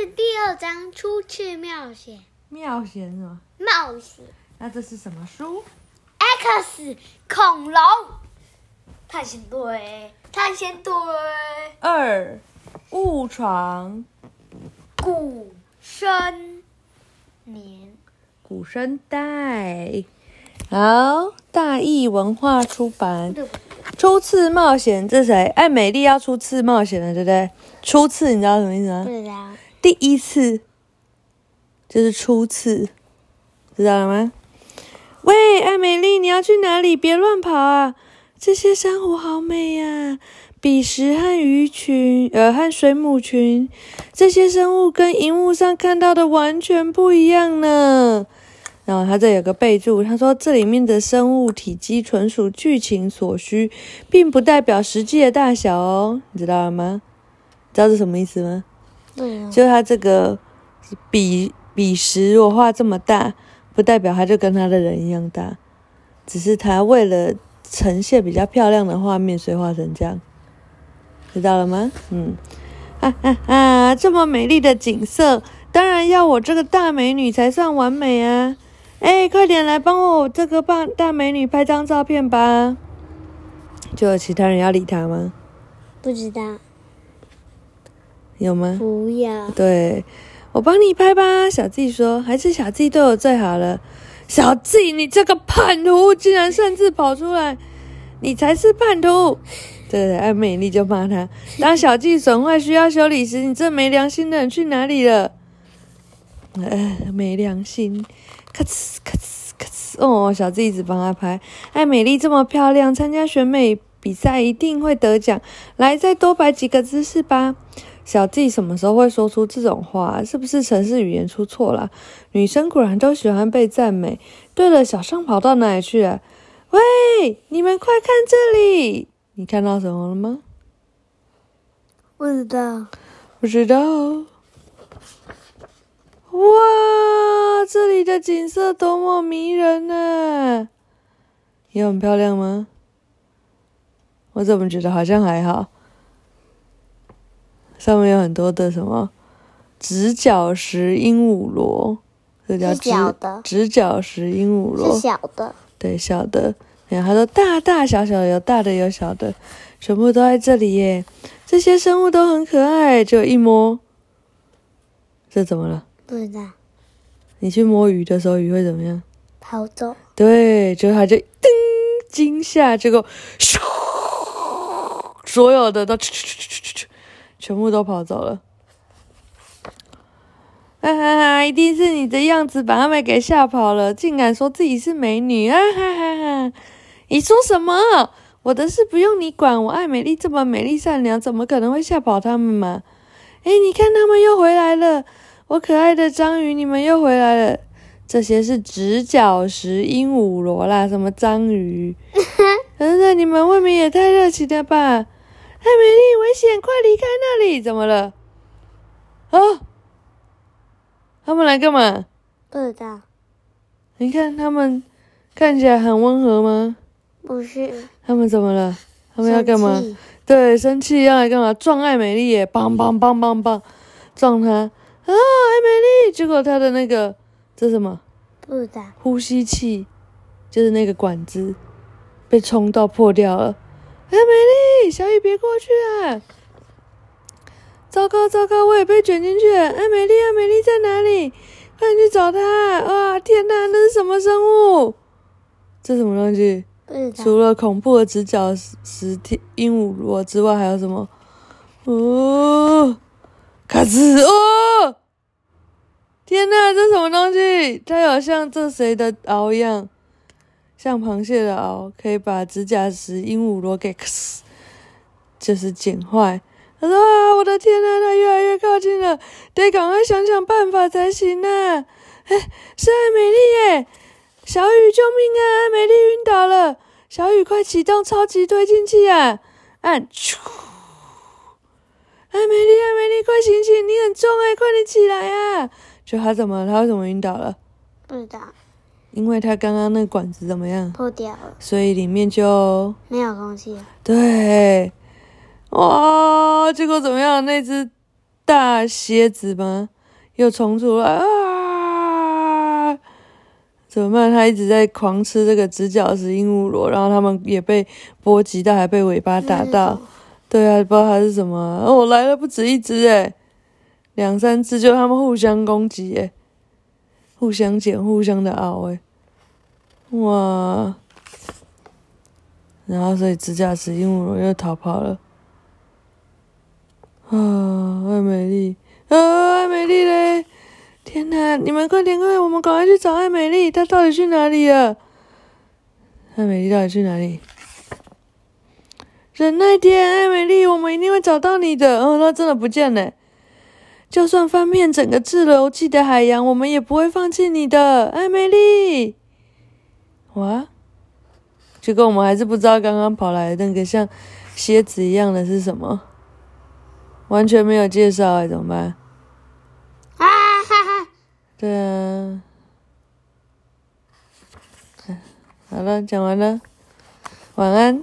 是第二章初次冒险冒险是吗？冒险那这是什么书？X 恐龙探险队，探险队二误闯古生年古生代。好，大义文化出版。初次冒险，这谁？艾美丽要初次冒险了，对不对？初次，你知道什么意思吗不？知道第一次就是初次，知道了吗？喂，艾美丽，你要去哪里？别乱跑啊！这些珊瑚好美呀、比石和鱼群，呃，和水母群，这些生物跟荧幕上看到的完全不一样呢。然后它这有个备注，他说这里面的生物体积纯属剧情所需，并不代表实际的大小哦，你知道了吗？知道是什么意思吗？对啊，就他这个比比时，我画这么大，不代表他就跟他的人一样大，只是他为了呈现比较漂亮的画面，所以画成这样，知道了吗？嗯，啊啊啊！这么美丽的景色，当然要我这个大美女才算完美啊！哎，快点来帮我这个棒大美女拍张照片吧！就有其他人要理他吗？不知道，有吗？不要对，我帮你拍吧。小季说，还是小季对我最好了。小季你这个叛徒，竟然擅自跑出来，你才是叛徒！对对，艾美丽就骂他。当小季损坏需要修理时，你这没良心的人去哪里了？呃，没良心，咔哧咔哧咔哧。哦，小季一直帮他拍。艾美丽这么漂亮，参加选美比赛一定会得奖。来，再多摆几个姿势吧。小弟什么时候会说出这种话？是不是城市语言出错了？女生果然都喜欢被赞美。对了，小尚跑到哪里去了？喂，你们快看这里！你看到什么了吗？不知道，不知道。哇，这里的景色多么迷人呢、也很漂亮吗？我怎么觉得好像还好？上面有很多的什么直角石鹦鹉螺，这叫是直小的直角石鹦鹉螺是，小的，对，小的。然后他说大大小小有大的有小的，全部都在这里耶。这些生物都很可爱，就一摸，这怎么了？不知道你去摸鱼的时候，鱼会怎么样？跑走，对，就它就噔惊吓，结果咻，所有的都全部都跑走了。哈哈哈！一定是你的样子把他们给吓跑了，竟敢说自己是美女啊哈哈哈！你说什么？我的事不用你管，我爱美丽这么美丽善良，怎么可能会吓跑他们嘛？哎，你看他们又回来了，我可爱的章鱼，你们又回来了。这些是直角石鹦鹉螺啦，什么章鱼？等等，你们未免也太热情了吧！艾美丽，危险，快离开那里！怎么了？啊？他们来干嘛？不知道，你看他们看起来很温和吗？不是，他们怎么了？他们要干嘛对，生气要来干嘛？撞艾美丽耶！梆梆梆梆梆，撞她啊！艾美丽，结果她的那个这什么？不知道，呼吸器，就是那个管子被冲到破掉了。哎，美丽，小雨别过去啊！糟糕糟糕，我也被卷进去了。哎，美丽啊，美丽在哪里？快点去找她！哇，天哪，那是什么生物？这什么东西？除了恐怖的直角石天鹦鹉螺之外，还有什么？哦，卡兹哦！天哪，这什么东西？它有像这谁的螯一样，像螃蟹的螯，可以把指甲石鹦鹉螺给就是剪坏。他说：“啊，我的天呐，它越来越靠近了，得赶快想想办法才行啊！”哎，是艾美丽耶！小雨，救命啊！艾美丽晕倒了，小雨，快启动超级推进器啊！按，艾美丽，艾美丽，快醒醒！你很重哎，快点起来啊！就他怎么？他为什么晕倒了？不知道，因为它刚刚那管子怎么样？破掉了，所以里面就没有空气了，对，哇！结果怎么样？那只大蝎子吗？又冲出来啊！怎么办？它一直在狂吃这个直角石鹦鹉螺，然后它们也被波及到，还被尾巴打到。对啊，不知道它是什么。哦，来了不止一只诶，两三只，就它们互相攻击诶，互相捡，互相的咬诶。哇！然后所以直角石鹦鹉螺又逃跑了。啊，艾美丽，啊，艾美丽嘞！天哪，你们快点快，我们赶快去找艾美丽，她到底去哪里了？艾美丽到底去哪里？忍耐点，艾美丽，我们一定会找到你的。哦，她真的不见了。就算翻遍整个自流气的海洋，我们也不会放弃你的，艾美丽。哇！结果我们还是不知道刚刚跑来的那个像蝎子一样的是什么。完全没有介绍哎，怎么办？啊哈哈！对啊，好了，讲完了，晚安。